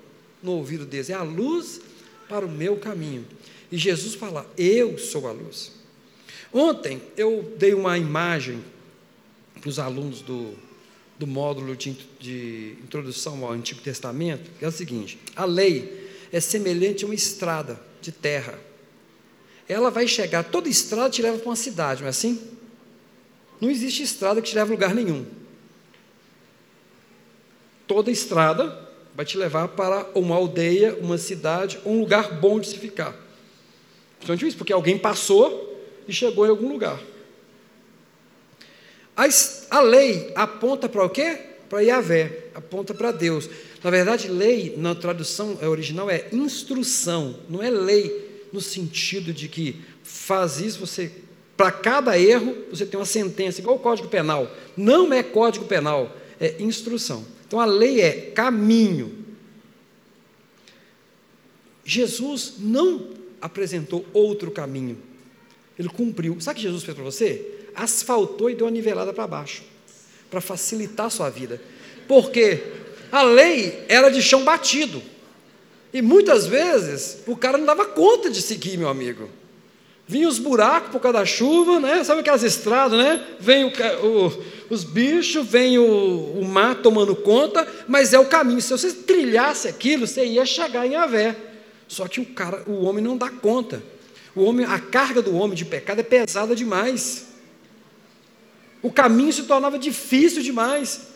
no ouvido deles: é a luz para o meu caminho. E Jesus fala: Eu sou a luz. Ontem eu dei uma imagem para os alunos do, do módulo de, de introdução ao Antigo Testamento, que é o seguinte: a lei é semelhante a uma estrada de terra. Ela vai chegar, toda estrada te leva para uma cidade, não é assim? Não existe estrada que te leve a lugar nenhum. Toda estrada vai te levar para uma aldeia, uma cidade, um lugar bom de se ficar. Principalmente isso, porque alguém passou e chegou em algum lugar. A, a lei aponta para o quê? Para Yahvé, aponta para Deus. Na verdade, lei, na tradução original, é instrução, não é lei no sentido de que faz isso, você, para cada erro, você tem uma sentença, igual o Código Penal. Não é Código Penal, é instrução. Então a lei é caminho. Jesus não apresentou outro caminho. Ele cumpriu. Sabe o que Jesus fez para você? Asfaltou e deu uma nivelada para baixo, para facilitar a sua vida. Porque a lei era de chão batido. E muitas vezes o cara não dava conta de seguir, meu amigo. Vinha os buracos por causa da chuva, né? Sabe aquelas estradas, né? Vem o, o, os bichos, vem o, o, mar tomando conta, mas é o caminho. Se você trilhasse aquilo, você ia chegar em Avé. Só que o cara, o homem não dá conta. O homem, a carga do homem de pecado é pesada demais. O caminho se tornava difícil demais.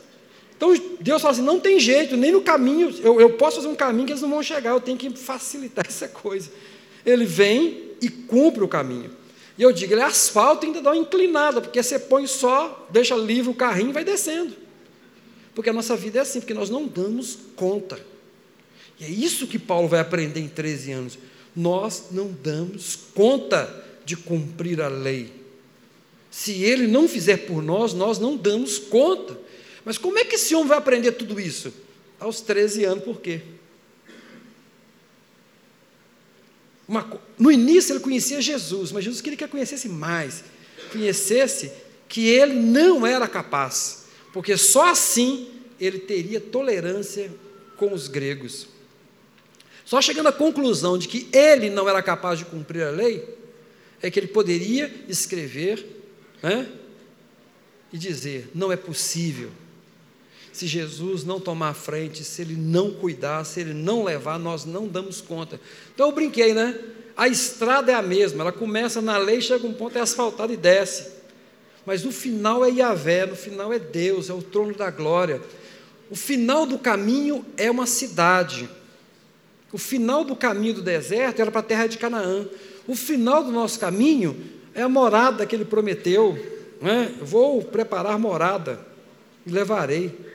Então Deus fala assim: não tem jeito, nem no caminho, eu, eu posso fazer um caminho que eles não vão chegar, eu tenho que facilitar <laughs> essa coisa. Ele vem e cumpre o caminho. E eu digo, ele é asfalto e ainda dá uma inclinada, porque você põe só, deixa livre o carrinho e vai descendo. Porque a nossa vida é assim, porque nós não damos conta. E é isso que Paulo vai aprender em 13 anos nós não damos conta de cumprir a lei. Se ele não fizer por nós, nós não damos conta. Mas como é que esse homem vai aprender tudo isso? Aos 13 anos, por quê? Uma, no início ele conhecia Jesus, mas Jesus queria que ele conhecesse mais, conhecesse que ele não era capaz, porque só assim ele teria tolerância com os gregos. Só chegando à conclusão de que ele não era capaz de cumprir a lei, é que ele poderia escrever né, e dizer: não é possível. Se Jesus não tomar a frente, se ele não cuidar, se ele não levar, nós não damos conta. Então eu brinquei, né? A estrada é a mesma, ela começa na lei, chega um ponto, é asfaltada e desce. Mas no final é Yahvé, no final é Deus, é o trono da glória. O final do caminho é uma cidade, o final do caminho do deserto era para a terra de Canaã. O final do nosso caminho é a morada que ele prometeu. Né? Vou preparar morada e levarei.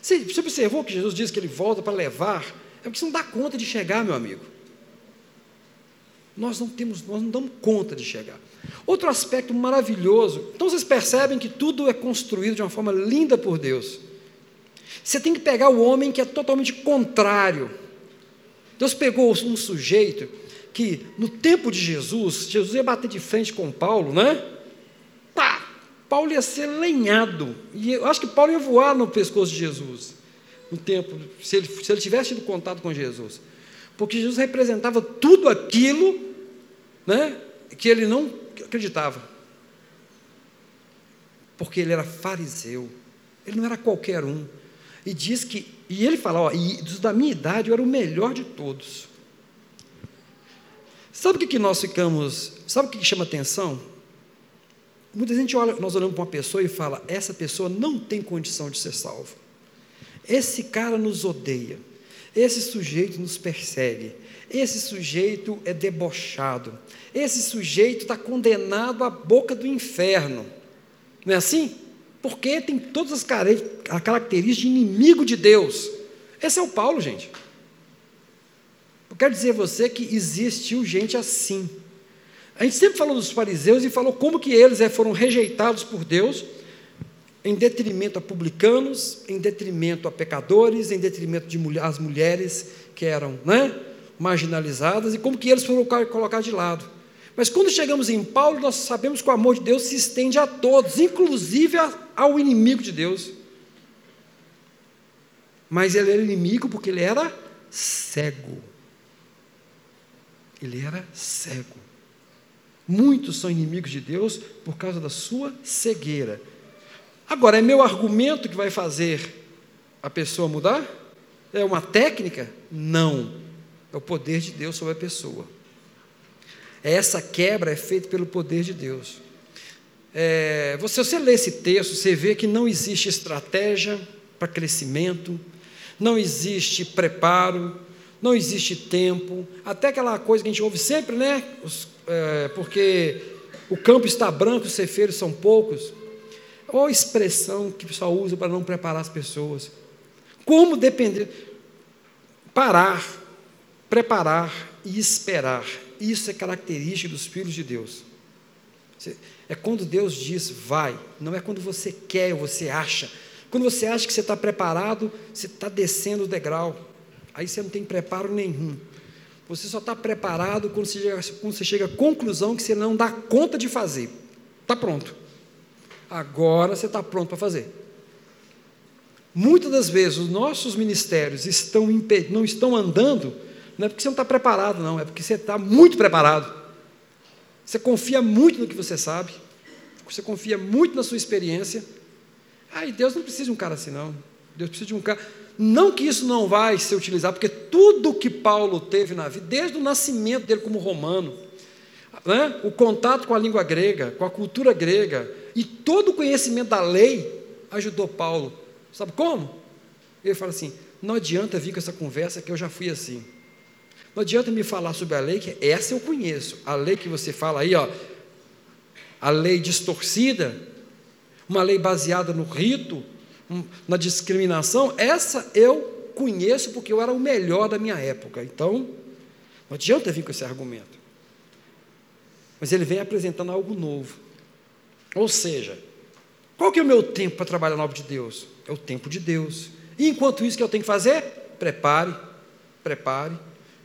Você, você observou que Jesus diz que ele volta para levar? É porque você não dá conta de chegar, meu amigo. Nós não temos, nós não damos conta de chegar. Outro aspecto maravilhoso. Então vocês percebem que tudo é construído de uma forma linda por Deus. Você tem que pegar o homem que é totalmente contrário Deus pegou um sujeito que, no tempo de Jesus, Jesus ia bater de frente com Paulo, né? Paulo ia ser lenhado. E eu acho que Paulo ia voar no pescoço de Jesus, no tempo, se ele, se ele tivesse tido contato com Jesus. Porque Jesus representava tudo aquilo né, que ele não acreditava. Porque ele era fariseu. Ele não era qualquer um. E diz que, e ele fala, ó, e dos da minha idade eu era o melhor de todos. Sabe o que, que nós ficamos, sabe o que, que chama atenção? Muita gente olha, nós olhamos para uma pessoa e fala, essa pessoa não tem condição de ser salva. Esse cara nos odeia. Esse sujeito nos persegue. Esse sujeito é debochado. Esse sujeito está condenado à boca do inferno. Não é assim? Porque tem todas as características de inimigo de Deus. Esse é o Paulo, gente. Eu quero dizer a você que existiu gente assim. A gente sempre falou dos fariseus e falou como que eles é, foram rejeitados por Deus em detrimento a publicanos, em detrimento a pecadores, em detrimento de mulher, as mulheres que eram né, marginalizadas, e como que eles foram colocados de lado. Mas quando chegamos em Paulo, nós sabemos que o amor de Deus se estende a todos, inclusive ao inimigo de Deus. Mas ele era inimigo porque ele era cego. Ele era cego. Muitos são inimigos de Deus por causa da sua cegueira. Agora, é meu argumento que vai fazer a pessoa mudar? É uma técnica? Não. É o poder de Deus sobre a pessoa. Essa quebra é feita pelo poder de Deus. É, você, você lê esse texto, você vê que não existe estratégia para crescimento, não existe preparo, não existe tempo, até aquela coisa que a gente ouve sempre, né? Os, é, porque o campo está branco, os cefeiros são poucos. Ou a expressão que o pessoal usa para não preparar as pessoas. Como depender? Parar, preparar e esperar. Isso é característica dos filhos de Deus. É quando Deus diz vai, não é quando você quer ou você acha. Quando você acha que você está preparado, você está descendo o degrau. Aí você não tem preparo nenhum. Você só está preparado quando você, chega, quando você chega à conclusão que você não dá conta de fazer. Está pronto. Agora você está pronto para fazer. Muitas das vezes os nossos ministérios estão não estão andando, não é porque você não está preparado, não, é porque você está muito preparado. Você confia muito no que você sabe, você confia muito na sua experiência. Aí Deus não precisa de um cara assim, não. Deus precisa de um cara. Não que isso não vai ser utilizado, porque tudo que Paulo teve na vida, desde o nascimento dele como romano, né, o contato com a língua grega, com a cultura grega, e todo o conhecimento da lei, ajudou Paulo. Sabe como? Ele fala assim: não adianta vir com essa conversa que eu já fui assim. Não adianta me falar sobre a lei, que essa eu conheço. A lei que você fala aí, ó, a lei distorcida, uma lei baseada no rito, na discriminação, essa eu conheço porque eu era o melhor da minha época. Então, não adianta vir com esse argumento. Mas ele vem apresentando algo novo. Ou seja, qual que é o meu tempo para trabalhar na obra de Deus? É o tempo de Deus. E enquanto isso que eu tenho que fazer? Prepare, prepare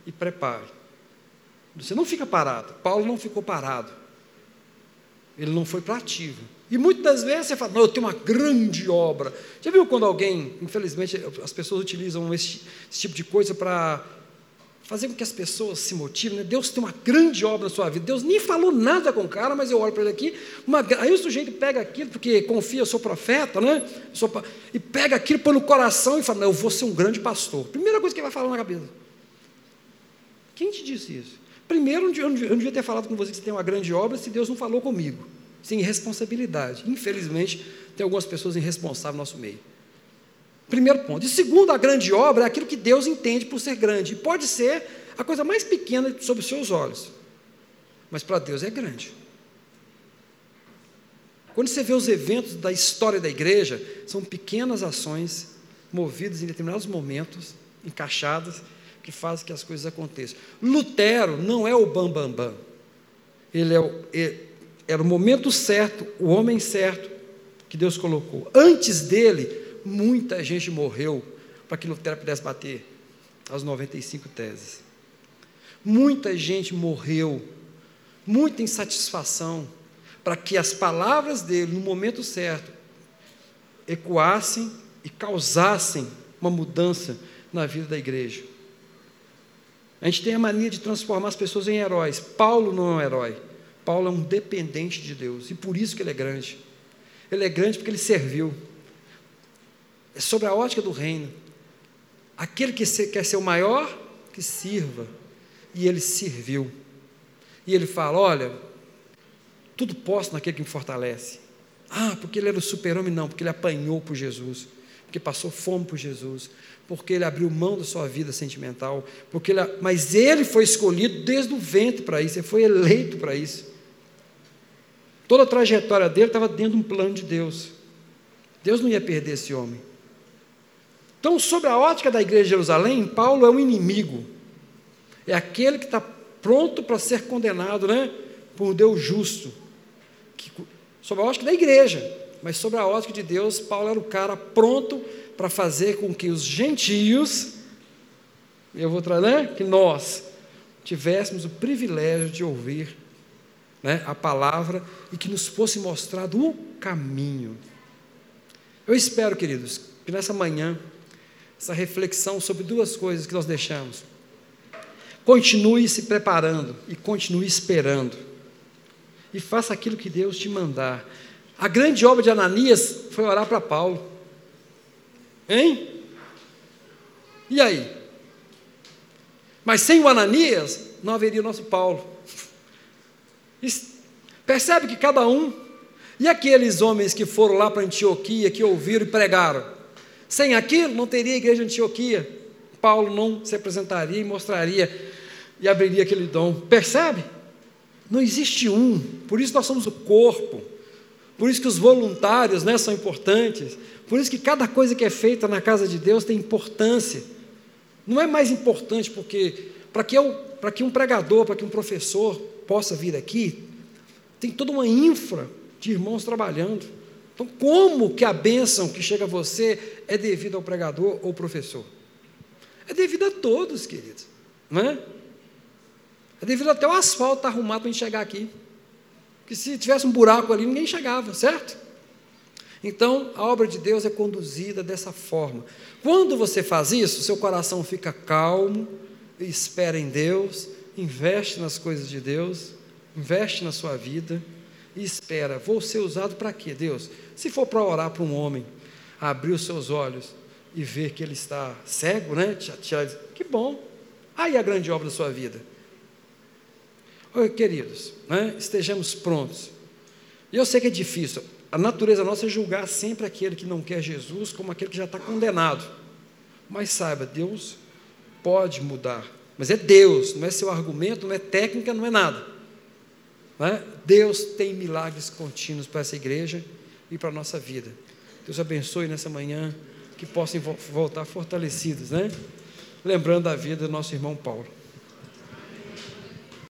e prepare. Você não fica parado. Paulo não ficou parado. Ele não foi para ativo. E muitas vezes você fala, não, eu tenho uma grande obra. Já viu quando alguém, infelizmente, as pessoas utilizam esse, esse tipo de coisa para fazer com que as pessoas se motivem. Né? Deus tem uma grande obra na sua vida. Deus nem falou nada com o cara, mas eu olho para ele aqui. Uma, aí o sujeito pega aquilo, porque confia, eu sou profeta, né? Sou, e pega aquilo, põe no coração e fala, não, eu vou ser um grande pastor. Primeira coisa que ele vai falar na cabeça. Quem te disse isso? Primeiro, eu não devia ter falado com você que você tem uma grande obra se Deus não falou comigo sem responsabilidade. Infelizmente, tem algumas pessoas irresponsáveis no nosso meio. Primeiro ponto. E segundo, a grande obra é aquilo que Deus entende por ser grande. E pode ser a coisa mais pequena sob os seus olhos. Mas para Deus é grande. Quando você vê os eventos da história da igreja, são pequenas ações movidas em determinados momentos, encaixadas, que fazem que as coisas aconteçam. Lutero não é o bambambam. Bam, bam. Ele é o, era o momento certo, o homem certo que Deus colocou. Antes dele, muita gente morreu para que Lutero pudesse bater as 95 teses. Muita gente morreu, muita insatisfação, para que as palavras dele, no momento certo, ecoassem e causassem uma mudança na vida da igreja. A gente tem a mania de transformar as pessoas em heróis. Paulo não é um herói. Paulo é um dependente de Deus, e por isso que ele é grande. Ele é grande porque ele serviu. É sobre a ótica do reino. Aquele que quer ser o maior, que sirva. E ele serviu. E ele fala: Olha, tudo posso naquele que me fortalece. Ah, porque ele era o super-homem? Não, porque ele apanhou por Jesus, porque passou fome por Jesus, porque ele abriu mão da sua vida sentimental, porque ele, mas ele foi escolhido desde o ventre para isso, ele foi eleito para isso. Toda a trajetória dele estava dentro de um plano de Deus. Deus não ia perder esse homem. Então, sobre a ótica da igreja de Jerusalém, Paulo é um inimigo. É aquele que está pronto para ser condenado né, por um Deus justo. Que, sobre a ótica da igreja, mas sobre a ótica de Deus, Paulo era o cara pronto para fazer com que os gentios, eu vou trazer, né, que nós tivéssemos o privilégio de ouvir né, a palavra e que nos fosse mostrado o caminho. Eu espero, queridos, que nessa manhã, essa reflexão sobre duas coisas que nós deixamos. Continue se preparando e continue esperando. E faça aquilo que Deus te mandar. A grande obra de Ananias foi orar para Paulo. Hein? E aí? Mas sem o Ananias, não haveria o nosso Paulo. Percebe que cada um, e aqueles homens que foram lá para Antioquia, que ouviram e pregaram, sem aquilo não teria igreja de Antioquia. Paulo não se apresentaria e mostraria e abriria aquele dom. Percebe? Não existe um, por isso nós somos o corpo, por isso que os voluntários né, são importantes, por isso que cada coisa que é feita na casa de Deus tem importância. Não é mais importante porque, para que, eu, que um pregador, para que um professor possa vir aqui, tem toda uma infra de irmãos trabalhando. Então, como que a bênção que chega a você é devido ao pregador ou professor? É devido a todos, queridos. Não é? É devido até o asfalto arrumado para a gente chegar aqui. Porque se tivesse um buraco ali, ninguém chegava, certo? Então, a obra de Deus é conduzida dessa forma. Quando você faz isso, seu coração fica calmo, espera em Deus, investe nas coisas de Deus, investe na sua vida e espera. Vou ser usado para quê, Deus? Se for para orar para um homem, abrir os seus olhos e ver que ele está cego, né? Que bom. Aí a grande obra da sua vida. Oi, queridos, né? estejamos prontos. E eu sei que é difícil. A natureza nossa é julgar sempre aquele que não quer Jesus como aquele que já está condenado. Mas saiba, Deus pode mudar. Mas é Deus, não é seu argumento, não é técnica, não é nada. Não é? Deus tem milagres contínuos para essa igreja e para a nossa vida. Deus abençoe nessa manhã, que possam voltar fortalecidos, né? Lembrando a vida do nosso irmão Paulo.